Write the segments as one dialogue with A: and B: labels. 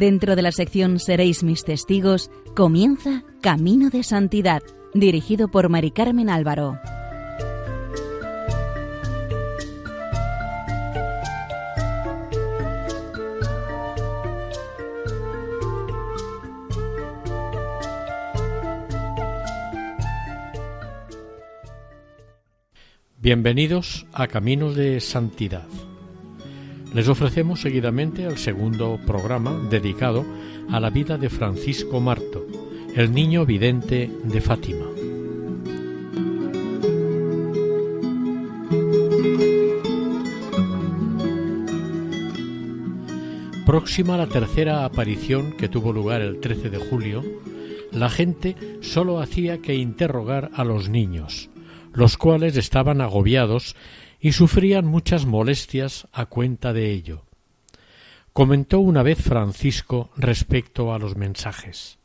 A: Dentro de la sección Seréis mis testigos, comienza Camino de Santidad, dirigido por Mari Carmen Álvaro.
B: Bienvenidos a Caminos de Santidad. Les ofrecemos seguidamente el segundo programa dedicado a la vida de Francisco Marto, el niño vidente de Fátima. Próxima a la tercera aparición que tuvo lugar el 13 de julio, la gente sólo hacía que interrogar a los niños, los cuales estaban agobiados y sufrían muchas molestias a cuenta de ello. Comentó una vez Francisco respecto a los mensajes.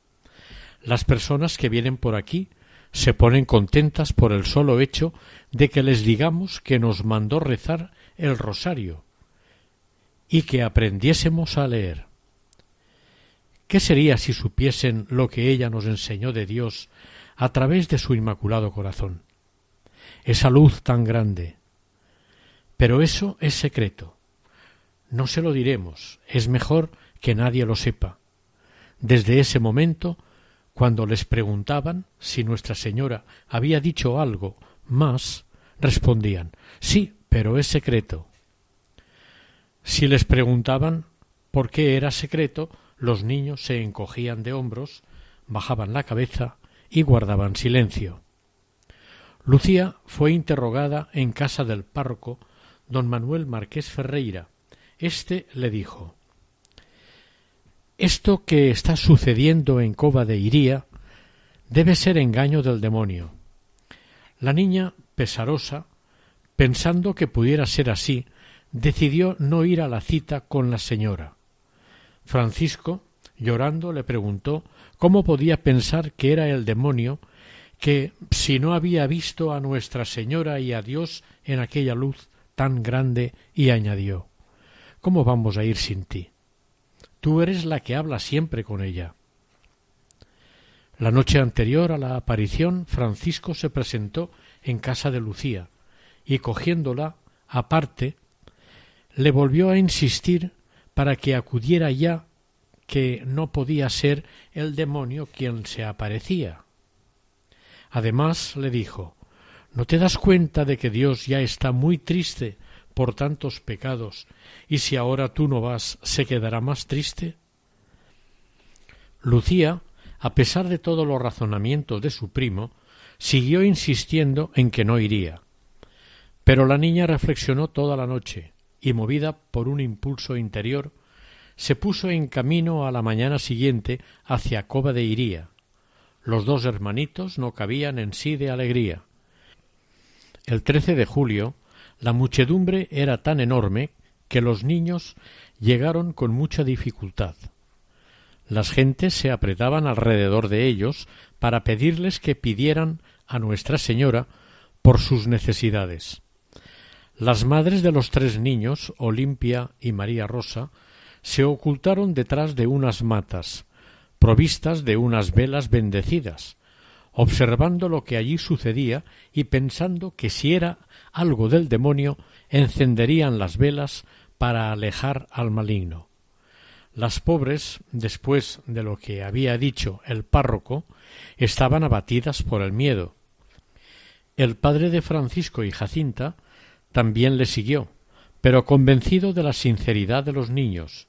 B: Las personas que vienen por aquí se ponen contentas por el solo hecho de que les digamos que nos mandó rezar el rosario y que aprendiésemos a leer. ¿Qué sería si supiesen lo que ella nos enseñó de Dios a través de su inmaculado corazón? esa luz tan grande. Pero eso es secreto. No se lo diremos, es mejor que nadie lo sepa. Desde ese momento, cuando les preguntaban si Nuestra Señora había dicho algo más, respondían sí, pero es secreto. Si les preguntaban por qué era secreto, los niños se encogían de hombros, bajaban la cabeza y guardaban silencio. Lucía fue interrogada en casa del párroco don Manuel Marqués Ferreira. Este le dijo Esto que está sucediendo en Cova de Iría debe ser engaño del demonio. La niña, pesarosa, pensando que pudiera ser así, decidió no ir a la cita con la señora. Francisco, llorando, le preguntó cómo podía pensar que era el demonio que si no había visto a Nuestra Señora y a Dios en aquella luz tan grande, y añadió ¿Cómo vamos a ir sin ti? Tú eres la que habla siempre con ella. La noche anterior a la aparición, Francisco se presentó en casa de Lucía, y cogiéndola aparte, le volvió a insistir para que acudiera ya que no podía ser el demonio quien se aparecía. Además le dijo ¿No te das cuenta de que Dios ya está muy triste por tantos pecados y si ahora tú no vas se quedará más triste? Lucía, a pesar de todos los razonamientos de su primo, siguió insistiendo en que no iría. Pero la niña reflexionó toda la noche y, movida por un impulso interior, se puso en camino a la mañana siguiente hacia Cova de Iría, los dos hermanitos no cabían en sí de alegría. El trece de julio la muchedumbre era tan enorme que los niños llegaron con mucha dificultad. Las gentes se apretaban alrededor de ellos para pedirles que pidieran a Nuestra Señora por sus necesidades. Las madres de los tres niños, Olimpia y María Rosa, se ocultaron detrás de unas matas, provistas de unas velas bendecidas, observando lo que allí sucedía y pensando que si era algo del demonio, encenderían las velas para alejar al maligno. Las pobres, después de lo que había dicho el párroco, estaban abatidas por el miedo. El padre de Francisco y Jacinta también le siguió, pero convencido de la sinceridad de los niños,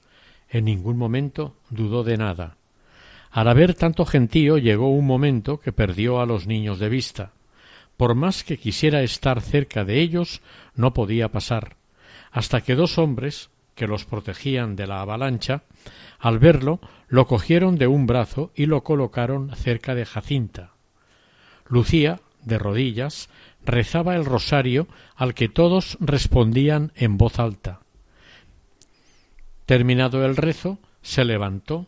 B: en ningún momento dudó de nada. Al haber tanto gentío llegó un momento que perdió a los niños de vista. Por más que quisiera estar cerca de ellos, no podía pasar, hasta que dos hombres, que los protegían de la avalancha, al verlo, lo cogieron de un brazo y lo colocaron cerca de Jacinta. Lucía, de rodillas, rezaba el rosario al que todos respondían en voz alta. Terminado el rezo, se levantó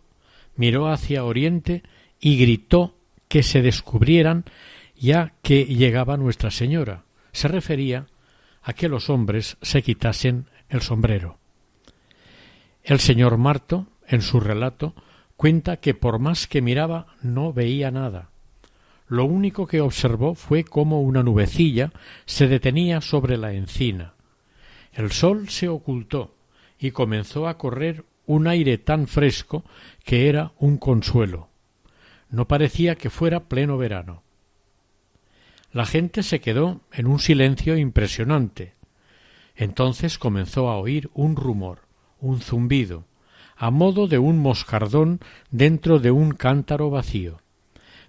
B: miró hacia oriente y gritó que se descubrieran ya que llegaba Nuestra Señora. Se refería a que los hombres se quitasen el sombrero. El señor Marto, en su relato, cuenta que por más que miraba no veía nada. Lo único que observó fue cómo una nubecilla se detenía sobre la encina. El sol se ocultó y comenzó a correr un aire tan fresco que era un consuelo. No parecía que fuera pleno verano. La gente se quedó en un silencio impresionante. Entonces comenzó a oír un rumor, un zumbido, a modo de un moscardón dentro de un cántaro vacío.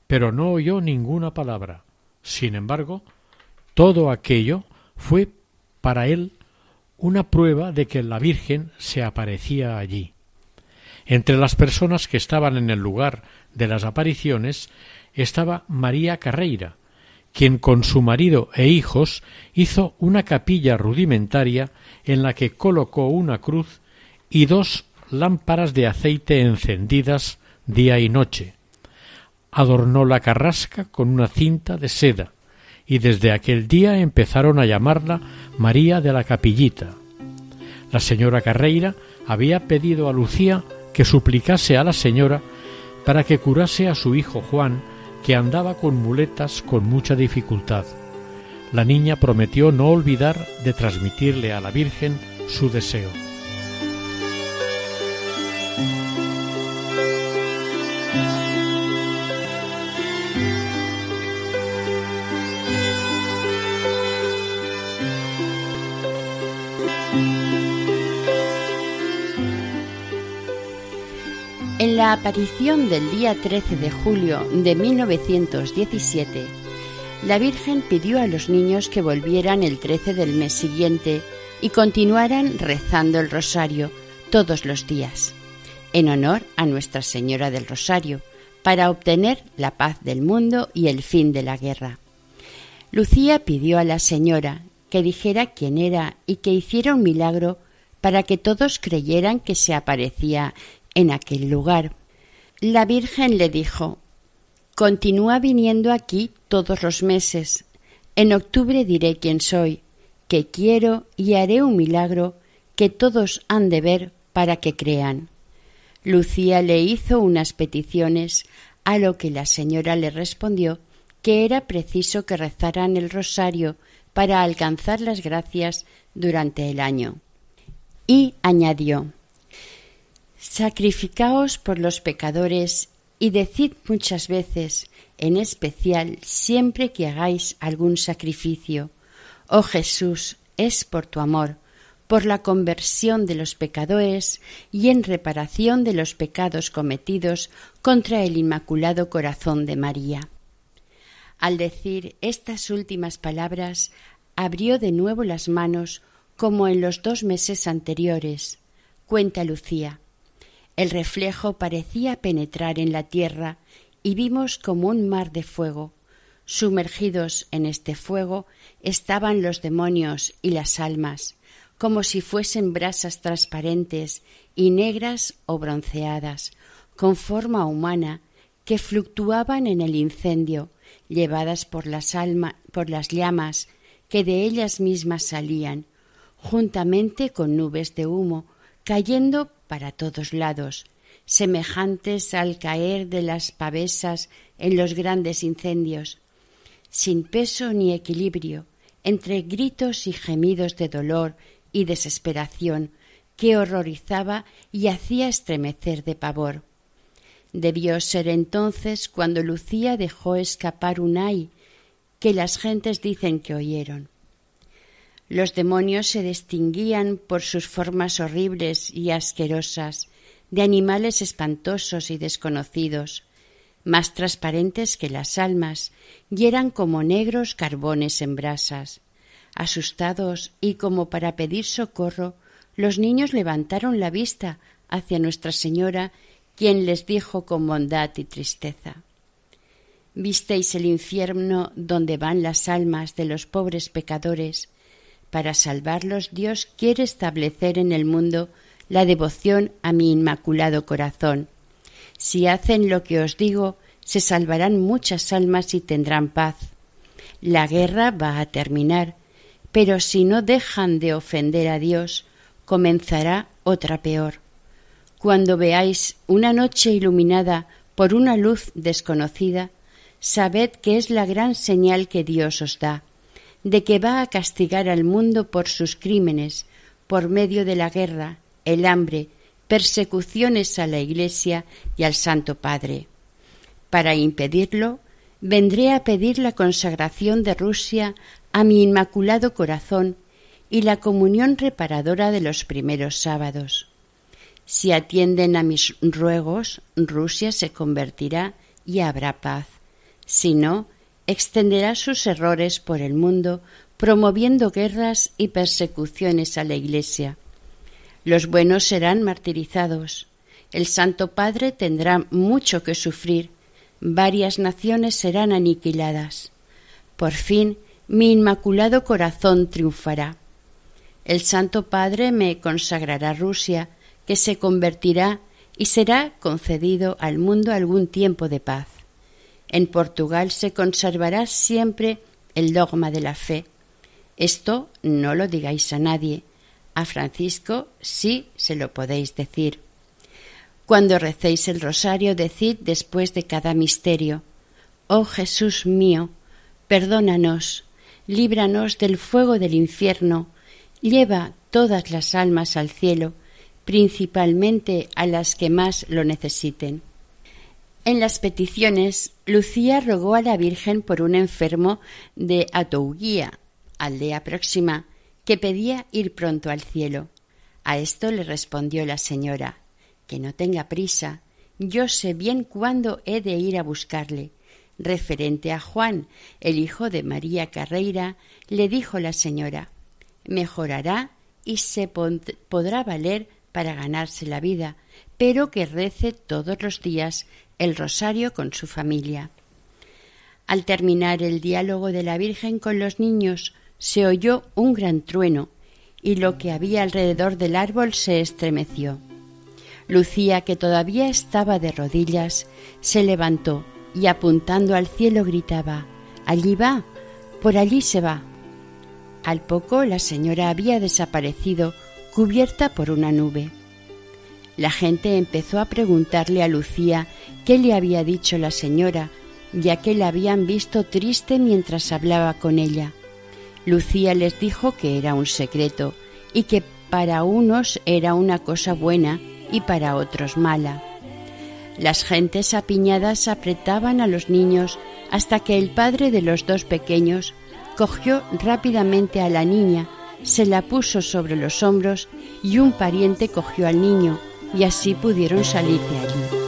B: Pero no oyó ninguna palabra. Sin embargo, todo aquello fue para él una prueba de que la Virgen se aparecía allí. Entre las personas que estaban en el lugar de las apariciones estaba María Carreira, quien con su marido e hijos hizo una capilla rudimentaria en la que colocó una cruz y dos lámparas de aceite encendidas día y noche. Adornó la carrasca con una cinta de seda, y desde aquel día empezaron a llamarla María de la Capillita. La señora Carreira había pedido a Lucía que suplicase a la señora para que curase a su hijo Juan, que andaba con muletas con mucha dificultad. La niña prometió no olvidar de transmitirle a la Virgen su deseo.
C: La aparición del día 13 de julio de 1917, la Virgen pidió a los niños que volvieran el 13 del mes siguiente y continuaran rezando el rosario todos los días, en honor a Nuestra Señora del Rosario, para obtener la paz del mundo y el fin de la guerra. Lucía pidió a la Señora que dijera quién era y que hiciera un milagro para que todos creyeran que se aparecía en aquel lugar. La Virgen le dijo Continúa viniendo aquí todos los meses. En octubre diré quién soy, que quiero y haré un milagro que todos han de ver para que crean. Lucía le hizo unas peticiones, a lo que la señora le respondió que era preciso que rezaran el rosario para alcanzar las gracias durante el año. Y añadió Sacrificaos por los pecadores y decid muchas veces, en especial siempre que hagáis algún sacrificio, Oh Jesús, es por tu amor, por la conversión de los pecadores y en reparación de los pecados cometidos contra el Inmaculado Corazón de María. Al decir estas últimas palabras, abrió de nuevo las manos como en los dos meses anteriores. Cuenta Lucía. El reflejo parecía penetrar en la tierra y vimos como un mar de fuego. Sumergidos en este fuego estaban los demonios y las almas, como si fuesen brasas transparentes y negras o bronceadas, con forma humana, que fluctuaban en el incendio, llevadas por las almas, por las llamas que de ellas mismas salían, juntamente con nubes de humo, cayendo para todos lados, semejantes al caer de las pavesas en los grandes incendios, sin peso ni equilibrio, entre gritos y gemidos de dolor y desesperación que horrorizaba y hacía estremecer de pavor. Debió ser entonces cuando Lucía dejó escapar un ay que las gentes dicen que oyeron. Los demonios se distinguían por sus formas horribles y asquerosas, de animales espantosos y desconocidos, más transparentes que las almas, y eran como negros carbones en brasas. Asustados y como para pedir socorro, los niños levantaron la vista hacia Nuestra Señora, quien les dijo con bondad y tristeza Visteis el infierno donde van las almas de los pobres pecadores, para salvarlos Dios quiere establecer en el mundo la devoción a mi inmaculado corazón. Si hacen lo que os digo, se salvarán muchas almas y tendrán paz. La guerra va a terminar, pero si no dejan de ofender a Dios, comenzará otra peor. Cuando veáis una noche iluminada por una luz desconocida, sabed que es la gran señal que Dios os da, de que va a castigar al mundo por sus crímenes, por medio de la guerra, el hambre, persecuciones a la Iglesia y al Santo Padre. Para impedirlo, vendré a pedir la consagración de Rusia a mi Inmaculado Corazón y la comunión reparadora de los primeros sábados. Si atienden a mis ruegos, Rusia se convertirá y habrá paz. Si no, extenderá sus errores por el mundo, promoviendo guerras y persecuciones a la Iglesia. Los buenos serán martirizados. El Santo Padre tendrá mucho que sufrir. Varias naciones serán aniquiladas. Por fin, mi inmaculado corazón triunfará. El Santo Padre me consagrará Rusia, que se convertirá y será concedido al mundo algún tiempo de paz. En Portugal se conservará siempre el dogma de la fe. Esto no lo digáis a nadie. A Francisco sí se lo podéis decir. Cuando recéis el rosario, decid después de cada misterio, Oh Jesús mío, perdónanos, líbranos del fuego del infierno, lleva todas las almas al cielo, principalmente a las que más lo necesiten. En las peticiones, Lucía rogó a la Virgen por un enfermo de Atouguía, aldea próxima, que pedía ir pronto al cielo. A esto le respondió la señora que no tenga prisa, yo sé bien cuándo he de ir a buscarle. Referente a Juan, el hijo de María Carreira, le dijo la señora mejorará y se podrá valer para ganarse la vida, pero que rece todos los días el rosario con su familia. Al terminar el diálogo de la Virgen con los niños, se oyó un gran trueno, y lo que había alrededor del árbol se estremeció. Lucía, que todavía estaba de rodillas, se levantó y apuntando al cielo gritaba Allí va, por allí se va. Al poco la señora había desaparecido cubierta por una nube. La gente empezó a preguntarle a Lucía qué le había dicho la señora, ya que la habían visto triste mientras hablaba con ella. Lucía les dijo que era un secreto y que para unos era una cosa buena y para otros mala. Las gentes apiñadas apretaban a los niños hasta que el padre de los dos pequeños cogió rápidamente a la niña, se la puso sobre los hombros y un pariente cogió al niño y así pudieron salir de allí.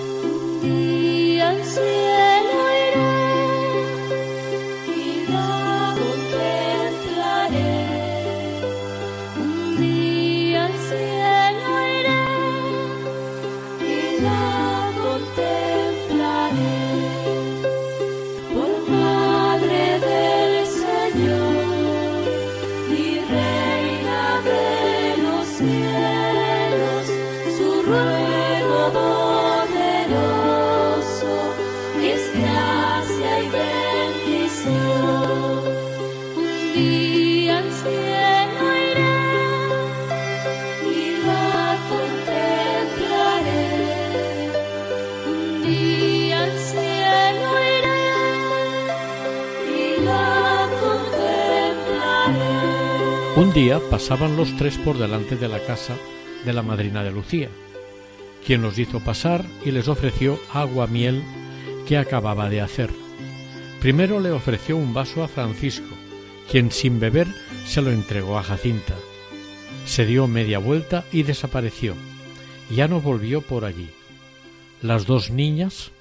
B: Día pasaban los tres por delante de la casa de la madrina de Lucía, quien los hizo pasar y les ofreció agua miel que acababa de hacer. Primero le ofreció un vaso a Francisco, quien sin beber se lo entregó a Jacinta. Se dio media vuelta y desapareció. Ya no volvió por allí. Las dos niñas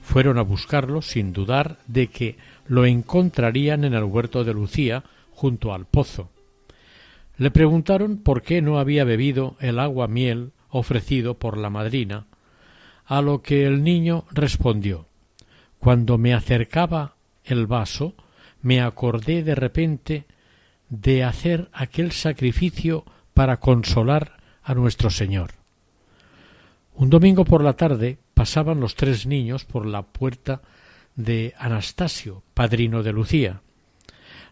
B: fueron a buscarlo sin dudar de que lo encontrarían en el huerto de Lucía junto al pozo le preguntaron por qué no había bebido el agua miel ofrecido por la madrina, a lo que el niño respondió Cuando me acercaba el vaso, me acordé de repente de hacer aquel sacrificio para consolar a nuestro Señor. Un domingo por la tarde pasaban los tres niños por la puerta de Anastasio, padrino de Lucía.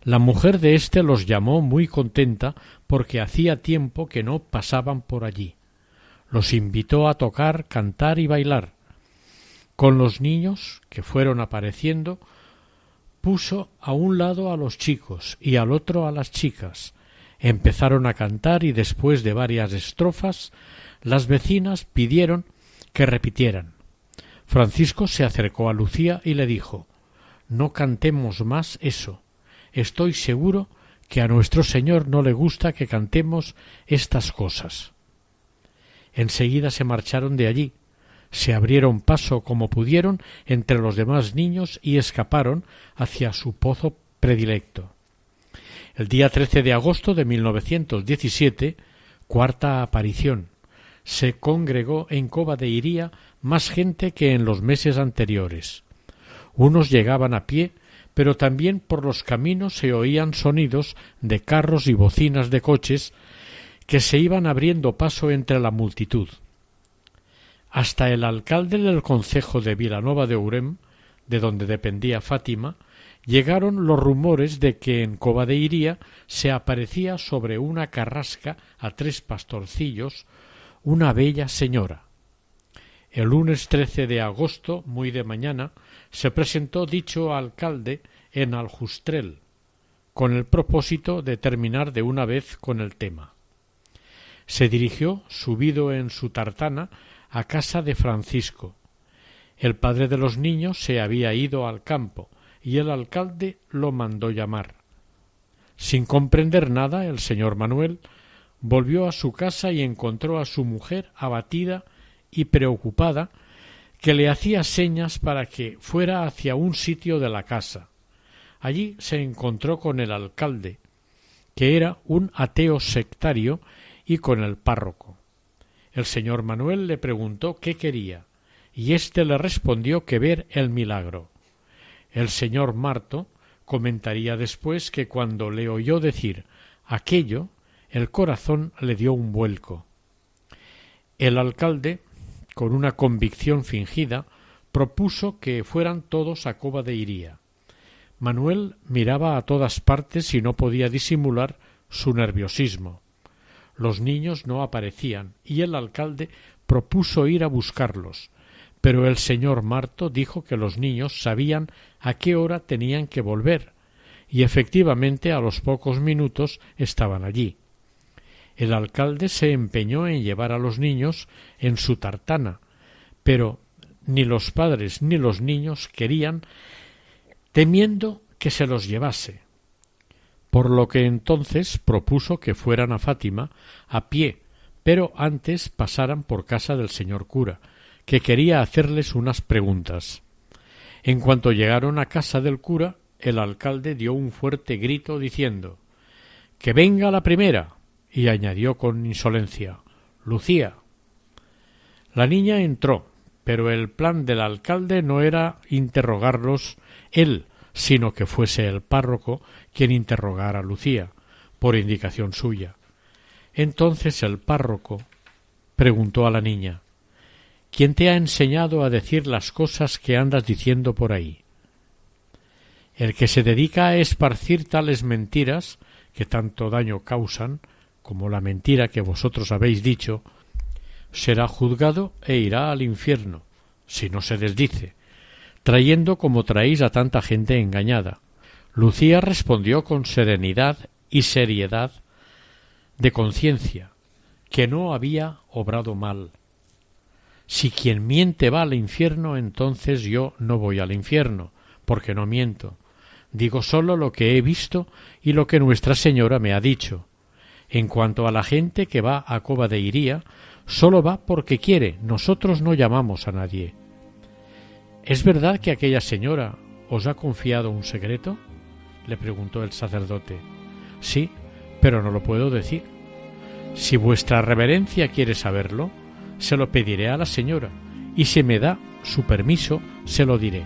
B: La mujer de éste los llamó muy contenta porque hacía tiempo que no pasaban por allí. los invitó a tocar, cantar y bailar. Con los niños que fueron apareciendo, puso a un lado a los chicos y al otro a las chicas. Empezaron a cantar y después de varias estrofas las vecinas pidieron que repitieran. Francisco se acercó a Lucía y le dijo No cantemos más eso. Estoy seguro que a nuestro Señor no le gusta que cantemos estas cosas. Enseguida se marcharon de allí, se abrieron paso como pudieron entre los demás niños y escaparon hacia su pozo predilecto. El día 13 de agosto de 1917, cuarta aparición, se congregó en Cova de Iría más gente que en los meses anteriores. Unos llegaban a pie, pero también por los caminos se oían sonidos de carros y bocinas de coches que se iban abriendo paso entre la multitud. Hasta el alcalde del concejo de Vilanova de Urem, de donde dependía Fátima, llegaron los rumores de que en Cova de Iría se aparecía sobre una carrasca a tres pastorcillos una bella señora. El lunes 13 de agosto, muy de mañana, se presentó dicho alcalde en Aljustrel, con el propósito de terminar de una vez con el tema. Se dirigió, subido en su tartana, a casa de Francisco. El padre de los niños se había ido al campo, y el alcalde lo mandó llamar. Sin comprender nada, el señor Manuel volvió a su casa y encontró a su mujer abatida y preocupada, que le hacía señas para que fuera hacia un sitio de la casa. Allí se encontró con el alcalde, que era un ateo sectario, y con el párroco. El señor Manuel le preguntó qué quería, y éste le respondió que ver el milagro. El señor Marto comentaría después que cuando le oyó decir aquello, el corazón le dio un vuelco. El alcalde, con una convicción fingida, propuso que fueran todos a Cova de Iría. Manuel miraba a todas partes y no podía disimular su nerviosismo. Los niños no aparecían y el alcalde propuso ir a buscarlos, pero el señor Marto dijo que los niños sabían a qué hora tenían que volver, y efectivamente a los pocos minutos estaban allí. El alcalde se empeñó en llevar a los niños en su tartana, pero ni los padres ni los niños querían, temiendo que se los llevase. Por lo que entonces propuso que fueran a Fátima a pie, pero antes pasaran por casa del señor cura, que quería hacerles unas preguntas. En cuanto llegaron a casa del cura, el alcalde dio un fuerte grito diciendo Que venga la primera. Y añadió con insolencia Lucía. La niña entró, pero el plan del alcalde no era interrogarlos él, sino que fuese el párroco quien interrogara a Lucía, por indicación suya. Entonces el párroco preguntó a la niña ¿Quién te ha enseñado a decir las cosas que andas diciendo por ahí? El que se dedica a esparcir tales mentiras que tanto daño causan, como la mentira que vosotros habéis dicho, será juzgado e irá al infierno, si no se desdice, trayendo como traéis a tanta gente engañada. Lucía respondió con serenidad y seriedad de conciencia que no había obrado mal, si quien miente va al infierno, entonces yo no voy al infierno, porque no miento. Digo solo lo que he visto y lo que Nuestra Señora me ha dicho. En cuanto a la gente que va a Cova de Iría, solo va porque quiere, nosotros no llamamos a nadie. ¿Es verdad que aquella señora os ha confiado un secreto? le preguntó el sacerdote. Sí, pero no lo puedo decir. Si vuestra reverencia quiere saberlo, se lo pediré a la señora y si me da su permiso se lo diré.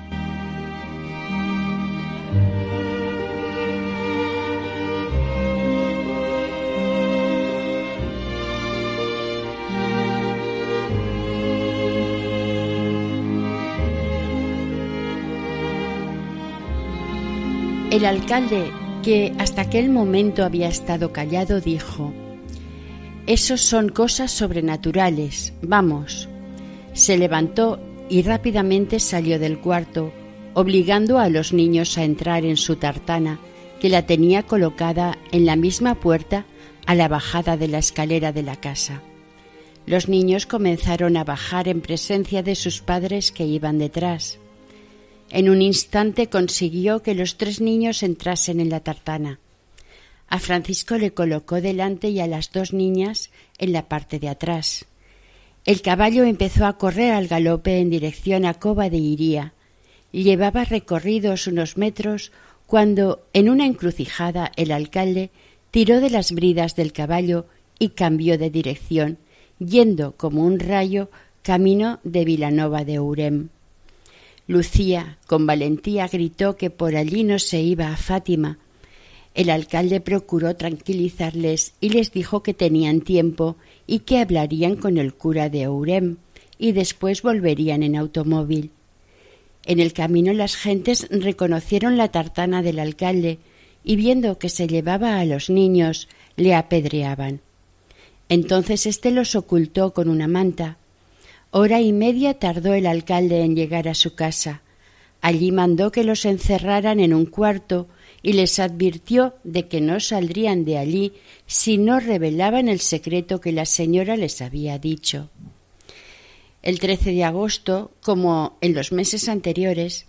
C: El alcalde, que hasta aquel momento había estado callado, dijo Esos son cosas sobrenaturales. Vamos. Se levantó y rápidamente salió del cuarto, obligando a los niños a entrar en su tartana, que la tenía colocada en la misma puerta a la bajada de la escalera de la casa. Los niños comenzaron a bajar en presencia de sus padres que iban detrás. En un instante consiguió que los tres niños entrasen en la tartana. A Francisco le colocó delante y a las dos niñas en la parte de atrás. El caballo empezó a correr al galope en dirección a Cova de Iría. Llevaba recorridos unos metros cuando, en una encrucijada, el alcalde tiró de las bridas del caballo y cambió de dirección, yendo como un rayo camino de Vilanova de Urem. Lucía, con valentía, gritó que por allí no se iba a Fátima. El alcalde procuró tranquilizarles y les dijo que tenían tiempo y que hablarían con el cura de Ourem y después volverían en automóvil. En el camino las gentes reconocieron la tartana del alcalde y viendo que se llevaba a los niños le apedreaban. Entonces éste los ocultó con una manta. Hora y media tardó el alcalde en llegar a su casa. Allí mandó que los encerraran en un cuarto y les advirtió de que no saldrían de allí si no revelaban el secreto que la señora les había dicho. El 13 de agosto, como en los meses anteriores,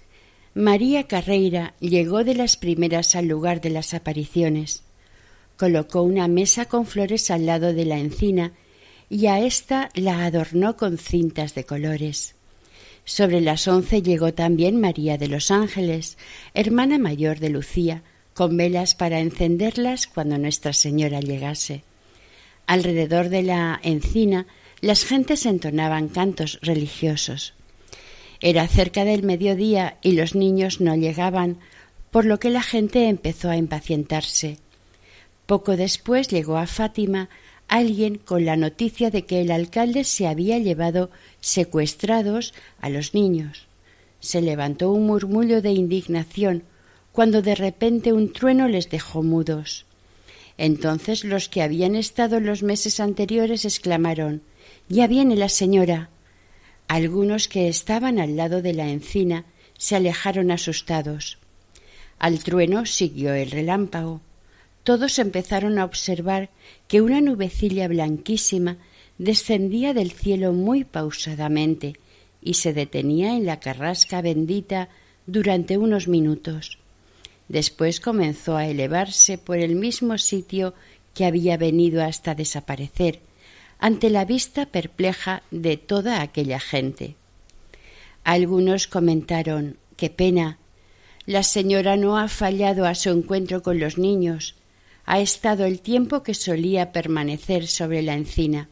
C: María Carreira llegó de las primeras al lugar de las apariciones. Colocó una mesa con flores al lado de la encina y a ésta la adornó con cintas de colores. Sobre las once llegó también María de los Ángeles, hermana mayor de Lucía, con velas para encenderlas cuando Nuestra Señora llegase. Alrededor de la encina las gentes entonaban cantos religiosos. Era cerca del mediodía y los niños no llegaban, por lo que la gente empezó a impacientarse. Poco después llegó a Fátima alguien con la noticia de que el alcalde se había llevado secuestrados a los niños. Se levantó un murmullo de indignación cuando de repente un trueno les dejó mudos. Entonces los que habían estado los meses anteriores exclamaron Ya viene la señora. Algunos que estaban al lado de la encina se alejaron asustados. Al trueno siguió el relámpago todos empezaron a observar que una nubecilla blanquísima descendía del cielo muy pausadamente y se detenía en la carrasca bendita durante unos minutos. Después comenzó a elevarse por el mismo sitio que había venido hasta desaparecer, ante la vista perpleja de toda aquella gente. Algunos comentaron Qué pena. La señora no ha fallado a su encuentro con los niños ha estado el tiempo que solía permanecer sobre la encina.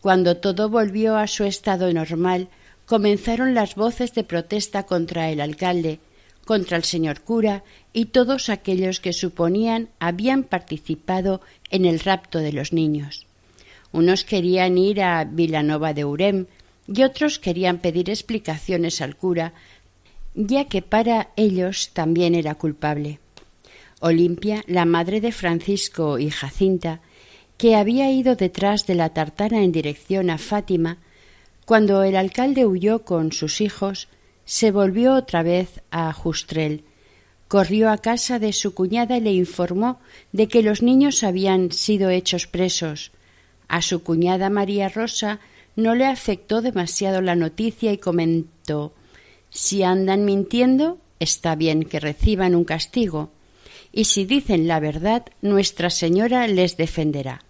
C: Cuando todo volvió a su estado normal, comenzaron las voces de protesta contra el alcalde, contra el señor cura y todos aquellos que suponían habían participado en el rapto de los niños. Unos querían ir a Vilanova de Urem y otros querían pedir explicaciones al cura, ya que para ellos también era culpable. Olimpia, la madre de Francisco y Jacinta, que había ido detrás de la tartana en dirección a Fátima, cuando el alcalde huyó con sus hijos, se volvió otra vez a Justrel, corrió a casa de su cuñada y le informó de que los niños habían sido hechos presos. A su cuñada María Rosa no le afectó demasiado la noticia y comentó Si andan mintiendo, está bien que reciban un castigo y si dicen la verdad, Nuestra Señora les defenderá.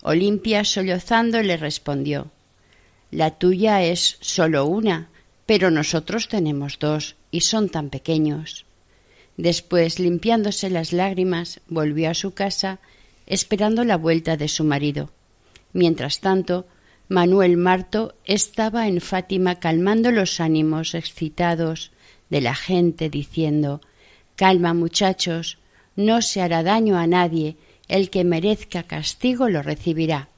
C: Olimpia, sollozando, le respondió La tuya es sólo una, pero nosotros tenemos dos, y son tan pequeños. Después, limpiándose las lágrimas, volvió a su casa, esperando la vuelta de su marido. Mientras tanto, Manuel Marto estaba en Fátima calmando los ánimos excitados de la gente, diciendo Calma, muchachos, no se hará daño a nadie, el que merezca castigo lo recibirá.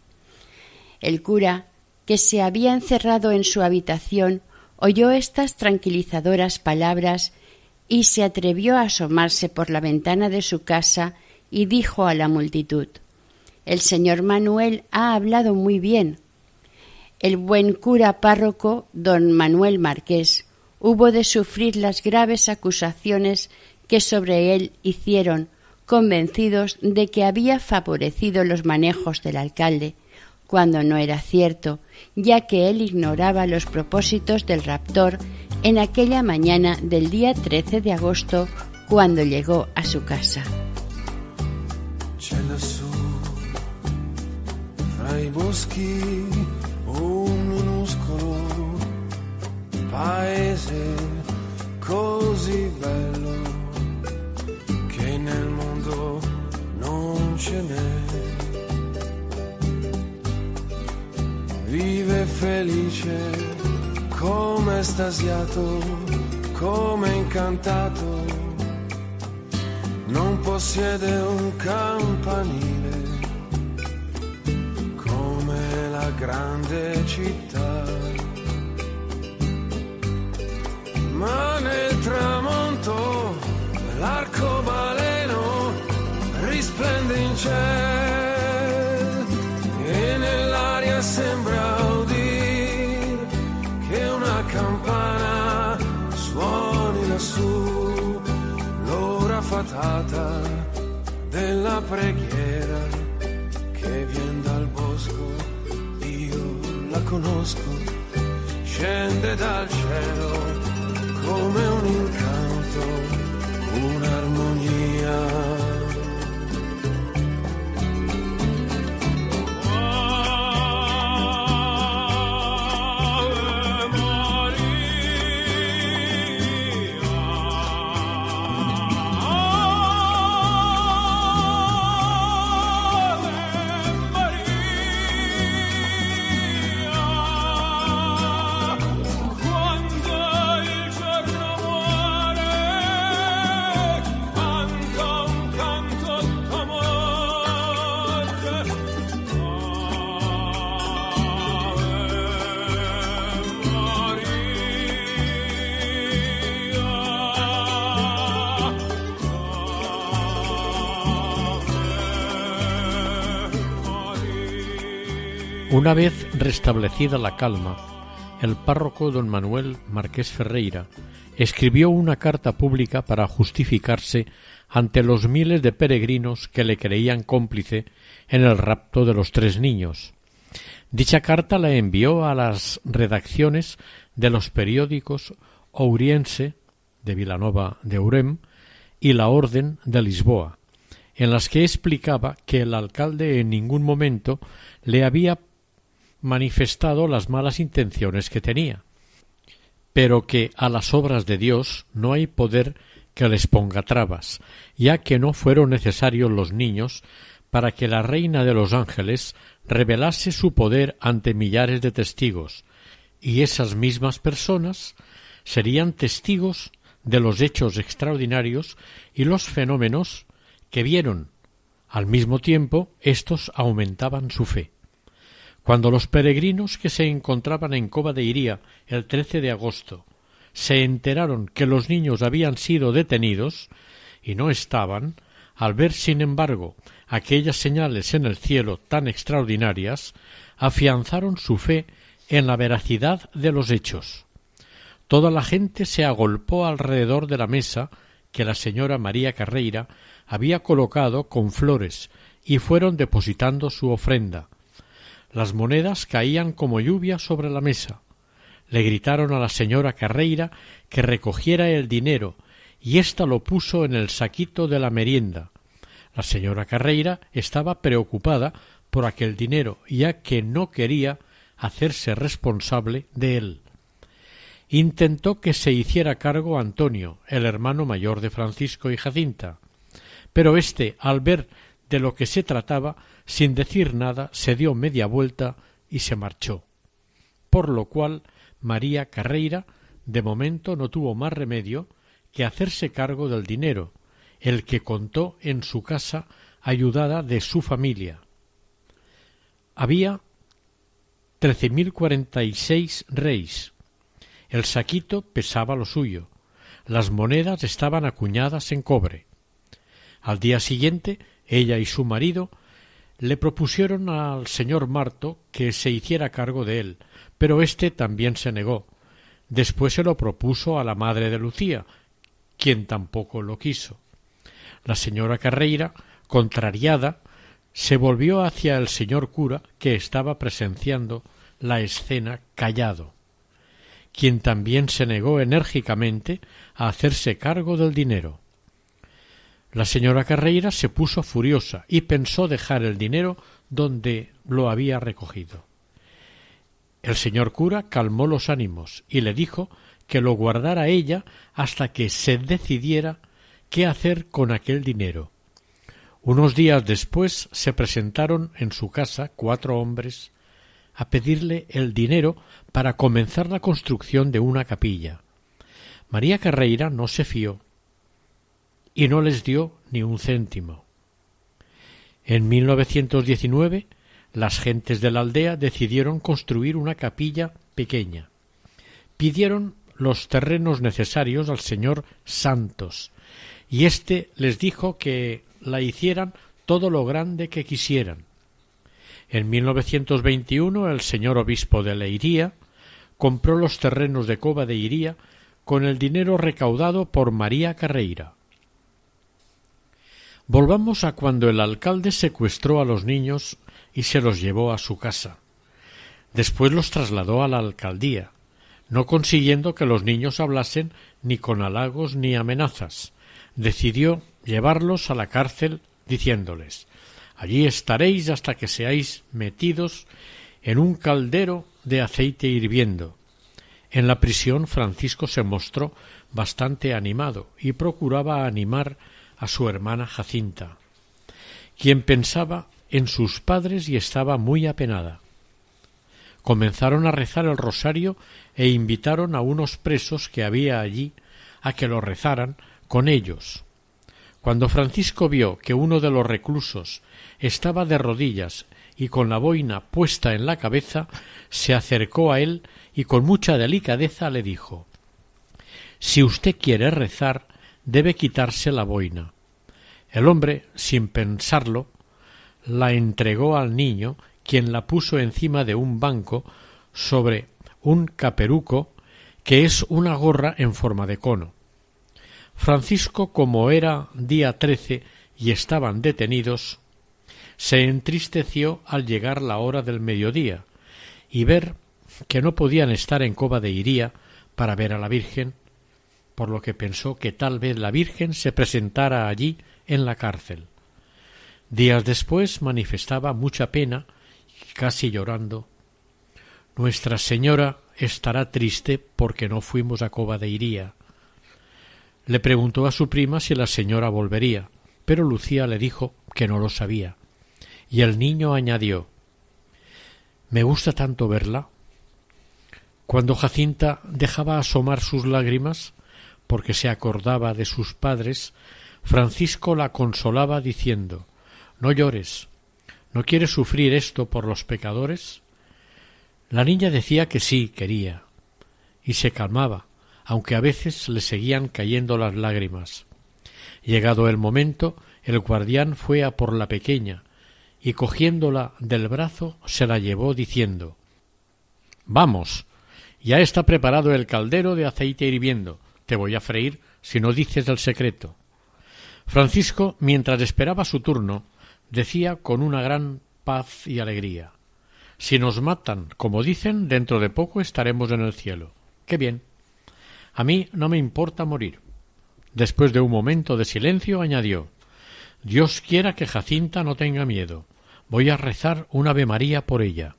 C: El cura, que se había encerrado en su habitación, oyó estas tranquilizadoras palabras y se atrevió a asomarse por la ventana de su casa y dijo a la multitud El señor Manuel ha hablado muy bien. El buen cura párroco, don Manuel Marqués, hubo de sufrir las graves acusaciones que sobre él hicieron, convencidos de que había favorecido los manejos del alcalde, cuando no era cierto, ya que él ignoraba los propósitos del raptor en aquella mañana del día 13 de agosto cuando llegó a su casa.
D: N'è. Vive felice come estasiato, come incantato, non possiede un campanile come la grande città ma nel tramonto l'arcobaleno risplende in cielo e nell'aria sembra udire che una campana suoni lassù l'ora fatata della preghiera che viene dal bosco io la conosco scende dal cielo come un incanto, un'armonia.
B: Una vez restablecida la calma, el párroco don Manuel Marqués Ferreira escribió una carta pública para justificarse ante los miles de peregrinos que le creían cómplice en el rapto de los tres niños. Dicha carta la envió a las redacciones de los periódicos Ouriense de Vilanova de Urem y La Orden de Lisboa, en las que explicaba que el alcalde en ningún momento le había manifestado las malas intenciones que tenía, pero que a las obras de Dios no hay poder que les ponga trabas, ya que no fueron necesarios los niños para que la reina de los ángeles revelase su poder ante millares de testigos, y esas mismas personas serían testigos de los hechos extraordinarios y los fenómenos que vieron. Al mismo tiempo, éstos aumentaban su fe. Cuando los peregrinos que se encontraban en Cova de Iría el 13 de agosto se enteraron que los niños habían sido detenidos y no estaban, al ver, sin embargo, aquellas señales en el cielo tan extraordinarias, afianzaron su fe en la veracidad de los hechos. Toda la gente se agolpó alrededor de la mesa que la señora María Carreira había colocado con flores y fueron depositando su ofrenda, las monedas caían como lluvia sobre la mesa. Le gritaron a la señora Carreira que recogiera el dinero, y ésta lo puso en el saquito de la merienda. La señora Carreira estaba preocupada por aquel dinero, ya que no quería hacerse responsable de él. Intentó que se hiciera cargo Antonio, el hermano mayor de Francisco y Jacinta, pero éste, al ver de lo que se trataba, sin decir nada, se dio media vuelta y se marchó. Por lo cual María Carreira de momento no tuvo más remedio que hacerse cargo del dinero, el que contó en su casa ayudada de su familia. Había trece mil cuarenta y seis reis. El saquito pesaba lo suyo. Las monedas estaban acuñadas en cobre. Al día siguiente ella y su marido Le propusieron al señor Marto que se hiciera cargo de él, pero éste también se negó. Después se lo propuso a la madre de Lucía, quien tampoco lo quiso. La señora Carreira, contrariada, se volvió hacia el señor cura, que estaba presenciando la escena callado, quien también se negó enérgicamente a hacerse cargo del dinero. La señora Carreira se puso furiosa y pensó dejar el dinero donde lo había recogido. El señor cura calmó los ánimos y le dijo que lo guardara ella hasta que se decidiera qué hacer con aquel dinero. Unos días después se presentaron en su casa cuatro hombres a pedirle el dinero para comenzar la construcción de una capilla. María Carreira no se fió y no les dio ni un céntimo. En 1919 las gentes de la aldea decidieron construir una capilla pequeña. Pidieron los terrenos necesarios al señor Santos, y éste les dijo que la hicieran todo lo grande que quisieran. En 1921 el señor obispo de Leiría compró los terrenos de Cova de Iría con el dinero recaudado por María Carreira. Volvamos a cuando el alcalde secuestró a los niños y se los llevó a su casa. Después los trasladó a la alcaldía, no consiguiendo que los niños hablasen ni con halagos ni amenazas. Decidió llevarlos a la cárcel diciéndoles Allí estaréis hasta que seáis metidos en un caldero de aceite hirviendo. En la prisión Francisco se mostró bastante animado y procuraba animar a su hermana Jacinta, quien pensaba en sus padres y estaba muy apenada. Comenzaron a rezar el rosario e invitaron a unos presos que había allí a que lo rezaran con ellos. Cuando Francisco vio que uno de los reclusos estaba de rodillas y con la boina puesta en la cabeza, se acercó a él y con mucha delicadeza le dijo Si usted quiere rezar, debe quitarse la boina. El hombre, sin pensarlo, la entregó al niño, quien la puso encima de un banco sobre un caperuco que es una gorra en forma de cono. Francisco, como era día trece y estaban detenidos, se entristeció al llegar la hora del mediodía y ver que no podían estar en Cova de Iría para ver a la Virgen por lo que pensó que tal vez la Virgen se presentara allí en la cárcel. Días después manifestaba mucha pena y casi llorando Nuestra Señora estará triste porque no fuimos a Cova de. Le preguntó a su prima si la señora volvería, pero Lucía le dijo que no lo sabía. Y el niño añadió Me gusta tanto verla. Cuando Jacinta dejaba asomar sus lágrimas, porque se acordaba de sus padres, Francisco la consolaba diciendo No llores. ¿No quieres sufrir esto por los pecadores? La niña decía que sí quería, y se calmaba, aunque a veces le seguían cayendo las lágrimas. Llegado el momento, el guardián fue a por la pequeña, y cogiéndola del brazo se la llevó diciendo Vamos. Ya está preparado el caldero de aceite hirviendo. Te voy a freír si no dices el secreto. Francisco, mientras esperaba su turno, decía con una gran paz y alegría Si nos matan, como dicen, dentro de poco estaremos en el cielo. Qué bien. A mí no me importa morir. Después de un momento de silencio añadió Dios quiera que Jacinta no tenga miedo. Voy a rezar un Ave María por ella.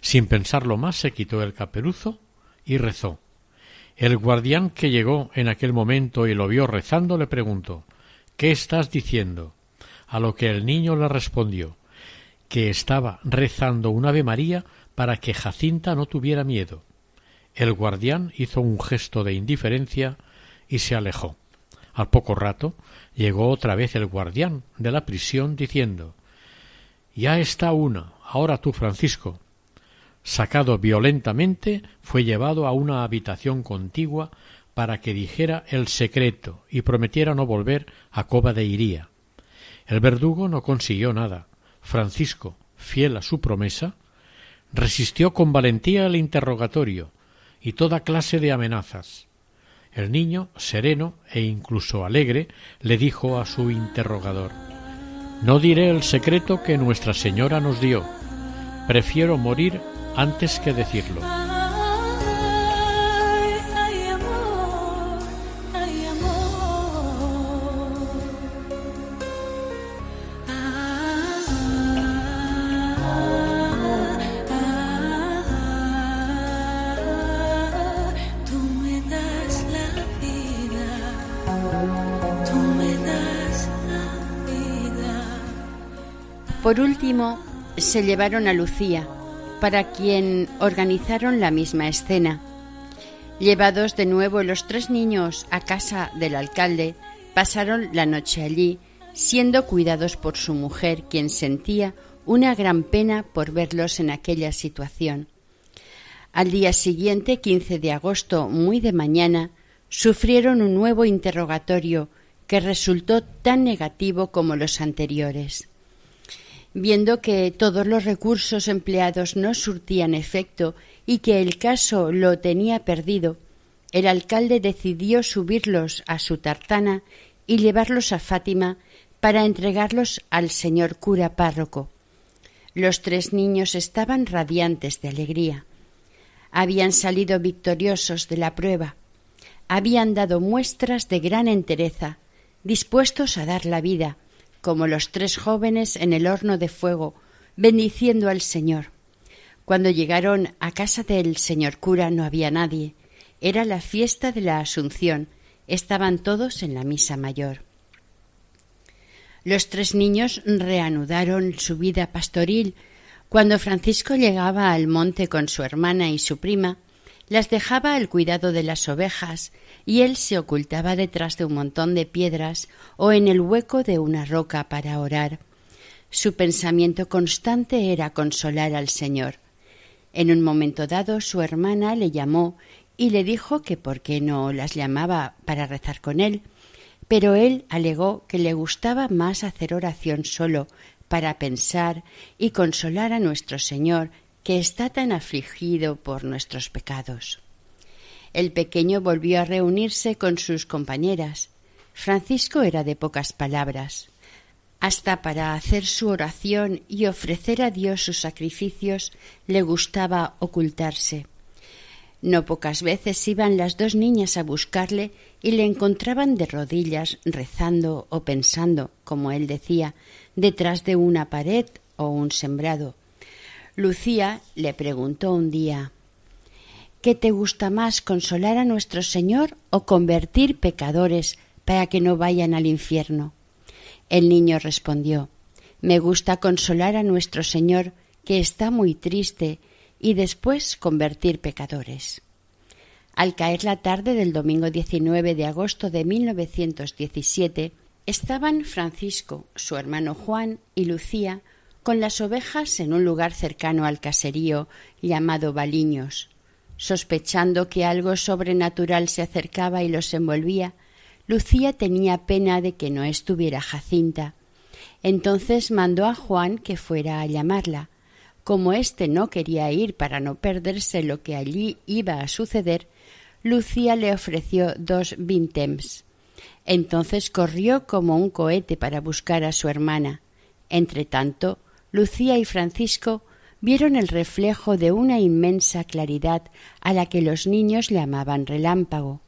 B: Sin pensarlo más se quitó el caperuzo y rezó. El guardián que llegó en aquel momento y lo vio rezando le preguntó ¿Qué estás diciendo? A lo que el niño le respondió que estaba rezando un Ave María para que Jacinta no tuviera miedo. El guardián hizo un gesto de indiferencia y se alejó. Al poco rato llegó otra vez el guardián de la prisión diciendo Ya está una. Ahora tú, Francisco, Sacado violentamente, fue llevado a una habitación contigua para que dijera el secreto y prometiera no volver a Cova de Iría. El verdugo no consiguió nada, Francisco, fiel a su promesa, resistió con valentía el interrogatorio y toda clase de amenazas. El niño, sereno e incluso alegre, le dijo a su interrogador No diré el secreto que Nuestra Señora nos dio. Prefiero morir antes que decirlo.
C: Por último, se llevaron a Lucía, para quien organizaron la misma escena. Llevados de nuevo los tres niños a casa del alcalde, pasaron la noche allí, siendo cuidados por su mujer, quien sentía una gran pena por verlos en aquella situación. Al día siguiente, 15 de agosto, muy de mañana, sufrieron un nuevo interrogatorio que resultó tan negativo como los anteriores. Viendo que todos los recursos empleados no surtían efecto y que el caso lo tenía perdido, el alcalde decidió subirlos a su tartana y llevarlos a Fátima para entregarlos al señor cura párroco. Los tres niños estaban radiantes de alegría. Habían salido victoriosos de la prueba. Habían dado muestras de gran entereza, dispuestos a dar la vida, como los tres jóvenes en el horno de fuego, bendiciendo al Señor. Cuando llegaron a casa del señor cura no había nadie. Era la fiesta de la Asunción. Estaban todos en la misa mayor. Los tres niños reanudaron su vida pastoril. Cuando Francisco llegaba al monte con su hermana y su prima, las dejaba al cuidado de las ovejas y él se ocultaba detrás de un montón de piedras o en el hueco de una roca para orar. Su pensamiento constante era consolar al Señor. En un momento dado su hermana le llamó y le dijo que por qué no las llamaba para rezar con él, pero él alegó que le gustaba más hacer oración solo para pensar y consolar a nuestro Señor que está tan afligido por nuestros pecados. El pequeño volvió a reunirse con sus compañeras. Francisco era de pocas palabras. Hasta para hacer su oración y ofrecer a Dios sus sacrificios le gustaba ocultarse. No pocas veces iban las dos niñas a buscarle y le encontraban de rodillas rezando o pensando, como él decía, detrás de una pared o un sembrado. Lucía le preguntó un día ¿Qué te gusta más, consolar a nuestro Señor o convertir pecadores para que no vayan al infierno? El niño respondió Me gusta consolar a nuestro Señor, que está muy triste, y después convertir pecadores. Al caer la tarde del domingo 19 de agosto de 1917, estaban Francisco, su hermano Juan y Lucía con las ovejas en un lugar cercano al caserío llamado Baliños. Sospechando que algo sobrenatural se acercaba y los envolvía, Lucía tenía pena de que no estuviera Jacinta. Entonces mandó a Juan que fuera a llamarla. Como éste no quería ir para no perderse lo que allí iba a suceder, Lucía le ofreció dos vintems. Entonces corrió como un cohete para buscar a su hermana. Entretanto, Lucía y Francisco vieron el reflejo de una inmensa claridad a la que los niños llamaban relámpago.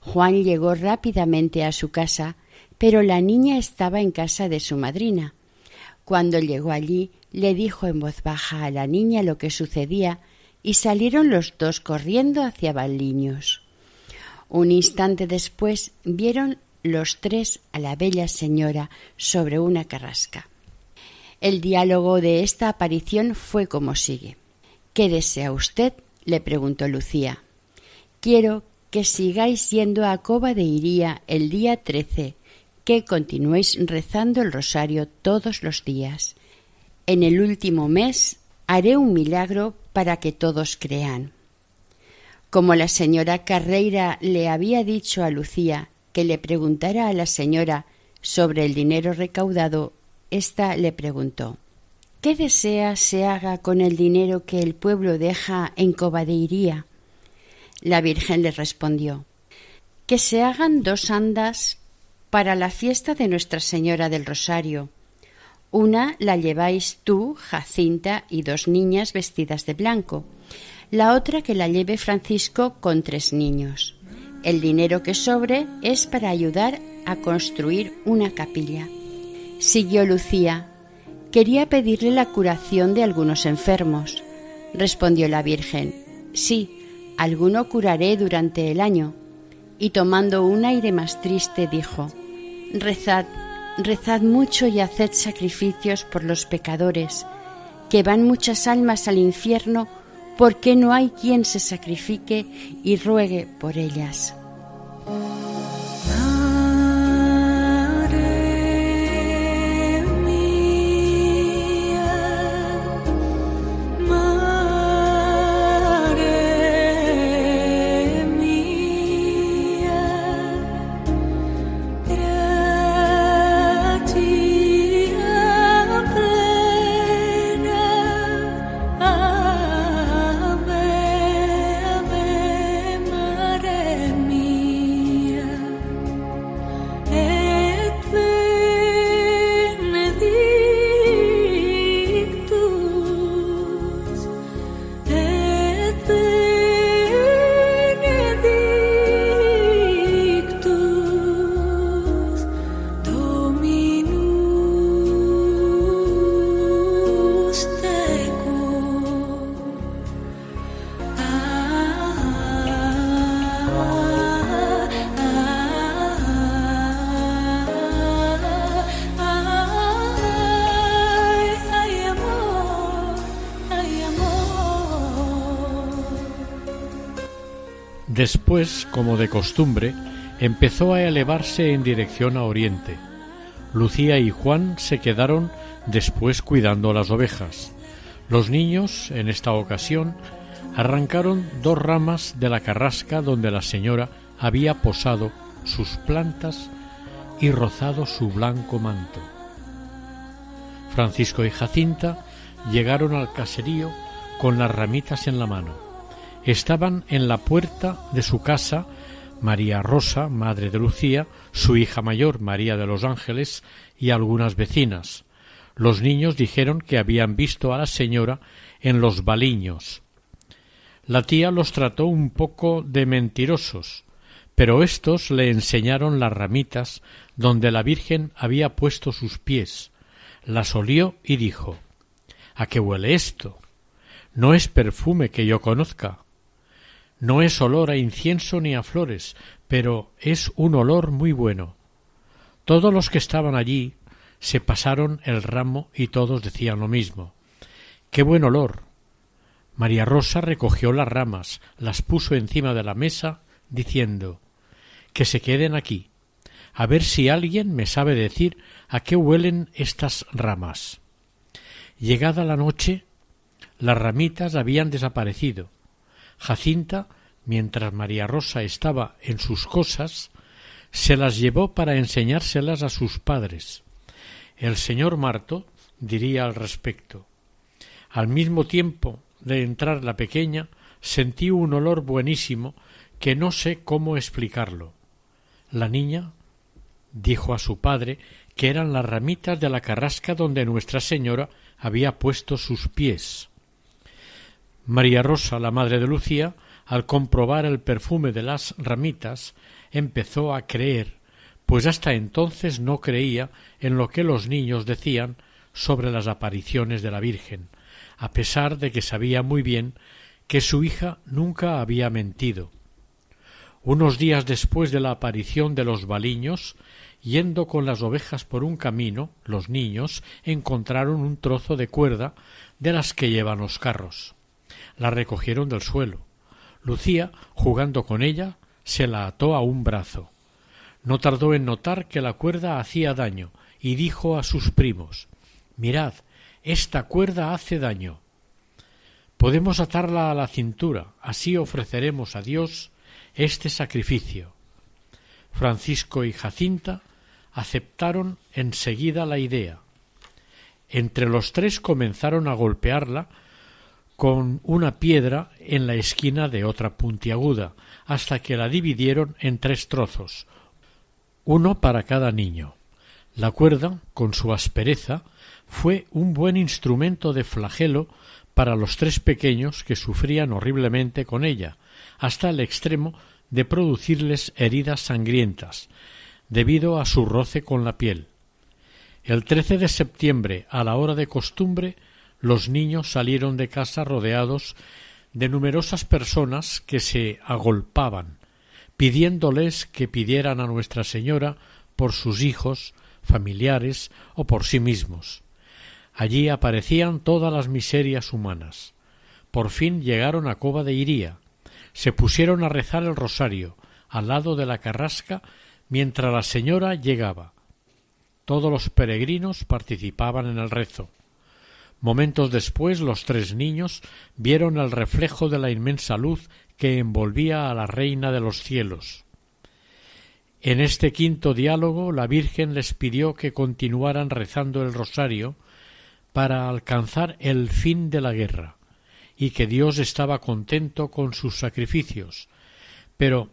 C: Juan llegó rápidamente a su casa, pero la niña estaba en casa de su madrina. Cuando llegó allí, le dijo en voz baja a la niña lo que sucedía y salieron los dos corriendo hacia Baliños. Un instante después vieron los tres a la bella señora sobre una carrasca. El diálogo de esta aparición fue como sigue. ¿Qué desea usted? le preguntó Lucía. Quiero que sigáis yendo a Coba de Iría el día trece, que continuéis rezando el rosario todos los días. En el último mes haré un milagro para que todos crean. Como la señora Carreira le había dicho a Lucía que le preguntara a la señora sobre el dinero recaudado ésta le preguntó ¿Qué desea se haga con el dinero que el pueblo deja en cobadeiría? La Virgen le respondió Que se hagan dos andas para la fiesta de Nuestra Señora del Rosario. Una la lleváis tú, Jacinta, y dos niñas vestidas de blanco. La otra que la lleve Francisco con tres niños. El dinero que sobre es para ayudar a construir una capilla. Siguió Lucía. Quería pedirle la curación de algunos enfermos. Respondió la Virgen. Sí, alguno curaré durante el año. Y tomando un aire más triste dijo, Rezad, rezad mucho y haced sacrificios por los pecadores, que van muchas almas al infierno porque no hay quien se sacrifique y ruegue por ellas.
B: Después, como de costumbre, empezó a elevarse en dirección a oriente. Lucía y Juan se quedaron después cuidando las ovejas. Los niños, en esta ocasión, arrancaron dos ramas de la carrasca donde la señora había posado sus plantas y rozado su blanco manto. Francisco y Jacinta llegaron al caserío con las ramitas en la mano estaban en la puerta de su casa María Rosa, madre de Lucía, su hija mayor María de los Ángeles y algunas vecinas. Los niños dijeron que habían visto a la señora en los baliños. La tía los trató un poco de mentirosos, pero éstos le enseñaron las ramitas donde la Virgen había puesto sus pies, las olió y dijo ¿A qué huele esto? No es perfume que yo conozca. No es olor a incienso ni a flores, pero es un olor muy bueno. Todos los que estaban allí se pasaron el ramo y todos decían lo mismo. ¡Qué buen olor! María Rosa recogió las ramas, las puso encima de la mesa, diciendo que se queden aquí, a ver si alguien me sabe decir a qué huelen estas ramas. Llegada la noche, las ramitas habían desaparecido, Jacinta, mientras María Rosa estaba en sus cosas, se las llevó para enseñárselas a sus padres. El señor Marto diría al respecto Al mismo tiempo de entrar la pequeña, sentí un olor buenísimo que no sé cómo explicarlo. La niña dijo a su padre que eran las ramitas de la carrasca donde Nuestra Señora había puesto sus pies. María Rosa, la madre de Lucía, al comprobar el perfume de las ramitas, empezó a creer, pues hasta entonces no creía en lo que los niños decían sobre las apariciones de la Virgen, a pesar de que sabía muy bien que su hija nunca había mentido. Unos días después de la aparición de los baliños, yendo con las ovejas por un camino, los niños encontraron un trozo de cuerda de las que llevan los carros la recogieron del suelo. Lucía, jugando con ella, se la ató a un brazo. No tardó en notar que la cuerda hacía daño y dijo a sus primos Mirad, esta cuerda hace daño. Podemos atarla a la cintura, así ofreceremos a Dios este sacrificio. Francisco y Jacinta aceptaron enseguida la idea. Entre los tres comenzaron a golpearla con una piedra en la esquina de otra puntiaguda, hasta que la dividieron en tres trozos, uno para cada niño. La cuerda, con su aspereza, fue un buen instrumento de flagelo para los tres pequeños que sufrían horriblemente con ella, hasta el extremo de producirles heridas sangrientas, debido a su roce con la piel. El 13 de septiembre, a la hora de costumbre, los niños salieron de casa rodeados de numerosas personas que se agolpaban, pidiéndoles que pidieran a Nuestra Señora por sus hijos, familiares o por sí mismos. Allí aparecían todas las miserias humanas. Por fin llegaron a Cova de Iría. Se pusieron a rezar el rosario al lado de la carrasca mientras la señora llegaba. Todos los peregrinos participaban en el rezo. Momentos después los tres niños vieron el reflejo de la inmensa luz que envolvía a la reina de los cielos. En este quinto diálogo la Virgen les pidió que continuaran rezando el rosario para alcanzar el fin de la guerra, y que Dios estaba contento con sus sacrificios, pero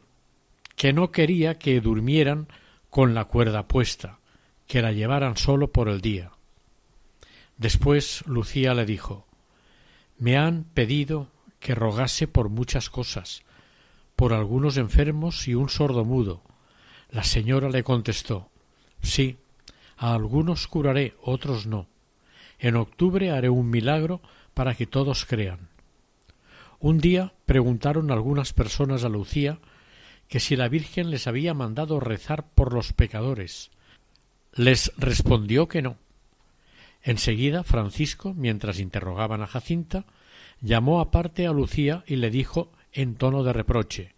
B: que no quería que durmieran con la cuerda puesta, que la llevaran solo por el día. Después Lucía le dijo Me han pedido que rogase por muchas cosas, por algunos enfermos y un sordo mudo. La señora le contestó Sí, a algunos curaré, otros no. En octubre haré un milagro para que todos crean. Un día preguntaron algunas personas a Lucía que si la Virgen les había mandado rezar por los pecadores. Les respondió que no. Enseguida Francisco, mientras interrogaban a Jacinta, llamó aparte a Lucía y le dijo en tono de reproche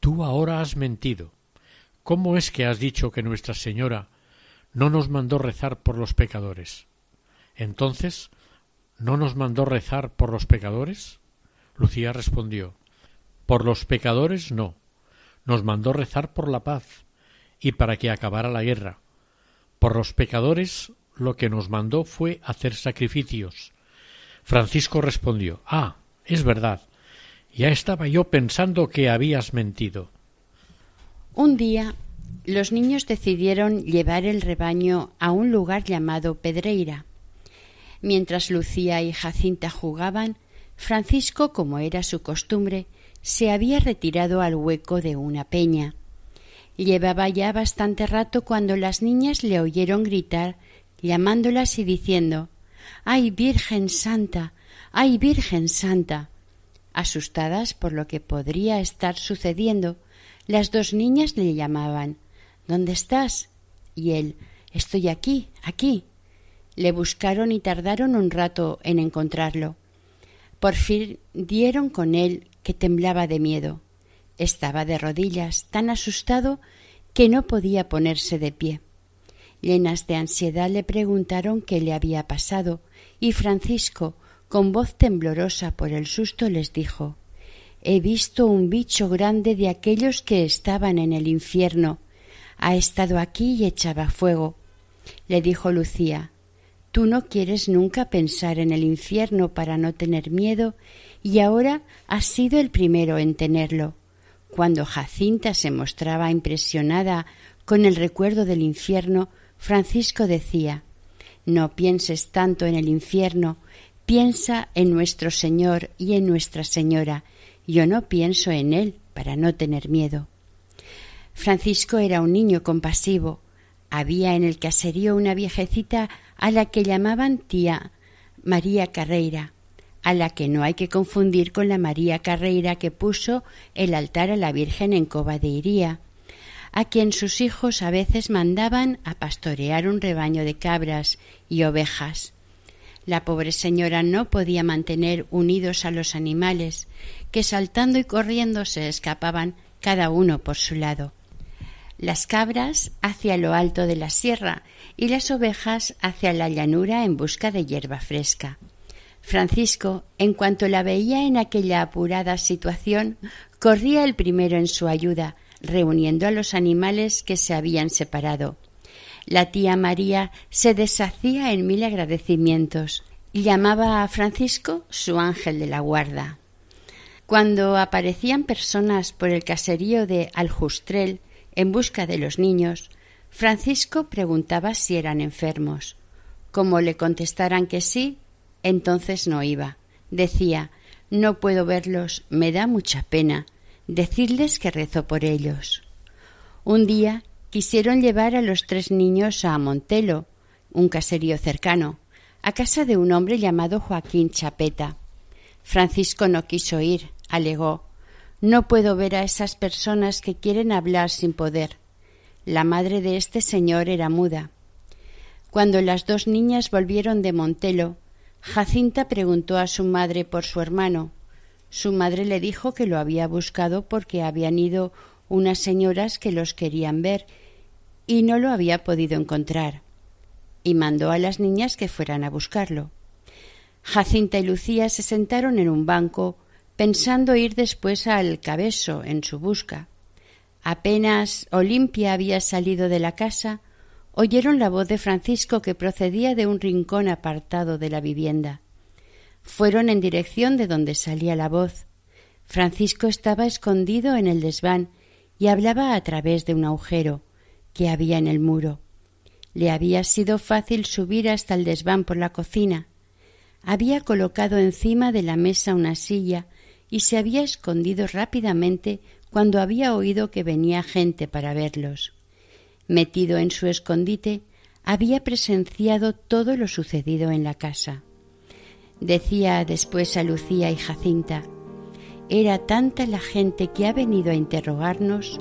B: Tú ahora has mentido. ¿Cómo es que has dicho que Nuestra Señora no nos mandó rezar por los pecadores? Entonces, ¿no nos mandó rezar por los pecadores? Lucía respondió Por los pecadores no. Nos mandó rezar por la paz y para que acabara la guerra. Por los pecadores lo que nos mandó fue hacer sacrificios. Francisco respondió Ah, es verdad. Ya estaba yo pensando que habías mentido.
C: Un día los niños decidieron llevar el rebaño a un lugar llamado Pedreira. Mientras Lucía y Jacinta jugaban, Francisco, como era su costumbre, se había retirado al hueco de una peña. Llevaba ya bastante rato cuando las niñas le oyeron gritar, llamándolas y diciendo ¡Ay, Virgen Santa! ¡Ay, Virgen Santa! Asustadas por lo que podría estar sucediendo, las dos niñas le llamaban ¿Dónde estás? y él Estoy aquí, aquí. Le buscaron y tardaron un rato en encontrarlo. Por fin dieron con él que temblaba de miedo. Estaba de rodillas, tan asustado que no podía ponerse de pie. Llenas de ansiedad le preguntaron qué le había pasado, y Francisco, con voz temblorosa por el susto, les dijo He visto un bicho grande de aquellos que estaban en el infierno. Ha estado aquí y echaba fuego. Le dijo Lucía Tú no quieres nunca pensar en el infierno para no tener miedo y ahora has sido el primero en tenerlo. Cuando Jacinta se mostraba impresionada con el recuerdo del infierno, Francisco decía No pienses tanto en el infierno, piensa en nuestro Señor y en Nuestra Señora. Yo no pienso en Él para no tener miedo. Francisco era un niño compasivo, había en el caserío una viejecita a la que llamaban tía María Carreira, a la que no hay que confundir con la María Carreira que puso el altar a la Virgen en Coba de Iría, a quien sus hijos a veces mandaban a pastorear un rebaño de cabras y ovejas. La pobre señora no podía mantener unidos a los animales, que saltando y corriendo se escapaban cada uno por su lado las cabras hacia lo alto de la sierra y las ovejas hacia la llanura en busca de hierba fresca. Francisco, en cuanto la veía en aquella apurada situación, corría el primero en su ayuda, reuniendo a los animales que se habían separado. La tía María se deshacía en mil agradecimientos y llamaba a Francisco su ángel de la guarda. Cuando aparecían personas por el caserío de Aljustrel en busca de los niños, Francisco preguntaba si eran enfermos. Como le contestaran que sí, entonces no iba. Decía No puedo verlos, me da mucha pena. Decirles que rezo por ellos. Un día quisieron llevar a los tres niños a Montelo, un caserío cercano, a casa de un hombre llamado Joaquín Chapeta. Francisco no quiso ir, alegó. No puedo ver a esas personas que quieren hablar sin poder. La madre de este señor era muda. Cuando las dos niñas volvieron de Montelo, Jacinta preguntó a su madre por su hermano. Su madre le dijo que lo había buscado porque habían ido unas señoras que los querían ver y no lo había podido encontrar, y mandó a las niñas que fueran a buscarlo. Jacinta y Lucía se sentaron en un banco pensando ir después al cabeso en su busca. Apenas Olimpia había salido de la casa, oyeron la voz de Francisco que procedía de un rincón apartado de la vivienda. Fueron en dirección de donde salía la voz. Francisco estaba escondido en el desván y hablaba a través de un agujero que había en el muro. Le había sido fácil subir hasta el desván por la cocina. Había colocado encima de la mesa una silla y se había escondido rápidamente cuando había oído que venía gente para verlos. Metido en su escondite, había presenciado todo lo sucedido en la casa. Decía después a Lucía y Jacinta Era tanta la gente que ha venido a interrogarnos,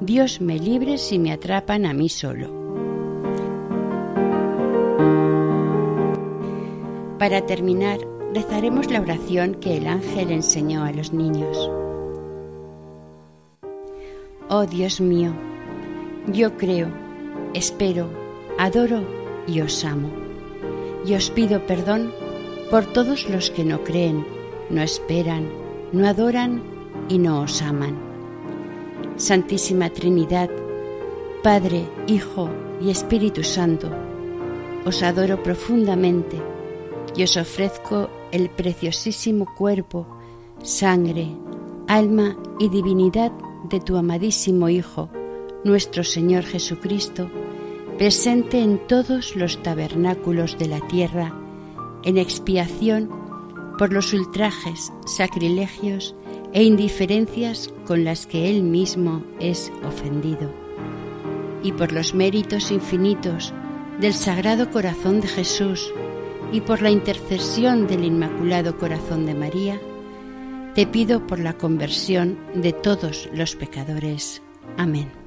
C: Dios me libre si me atrapan a mí solo. Para terminar, rezaremos la oración que el ángel enseñó a los niños. Oh Dios mío, yo creo, espero, adoro y os amo. Y os pido perdón por todos los que no creen, no esperan, no adoran y no os aman. Santísima Trinidad, Padre, Hijo y Espíritu Santo, os adoro profundamente y os ofrezco el preciosísimo cuerpo, sangre, alma y divinidad de tu amadísimo Hijo, nuestro Señor Jesucristo, presente en todos los tabernáculos de la tierra, en expiación por los ultrajes, sacrilegios e indiferencias con las que Él mismo es ofendido, y por los méritos infinitos del Sagrado Corazón de Jesús, y por la intercesión del Inmaculado Corazón de María, te pido por la conversión de todos los pecadores. Amén.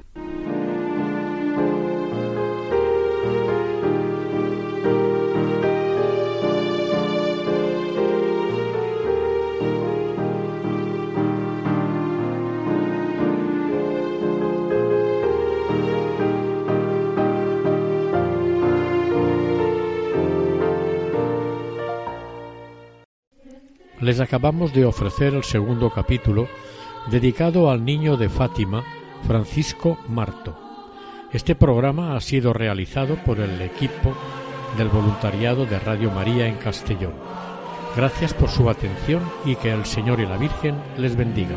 B: Acabamos de ofrecer el segundo capítulo dedicado al niño de Fátima, Francisco Marto. Este programa ha sido realizado por el equipo del voluntariado de Radio María en Castellón. Gracias por su atención y que el Señor y la Virgen les bendiga.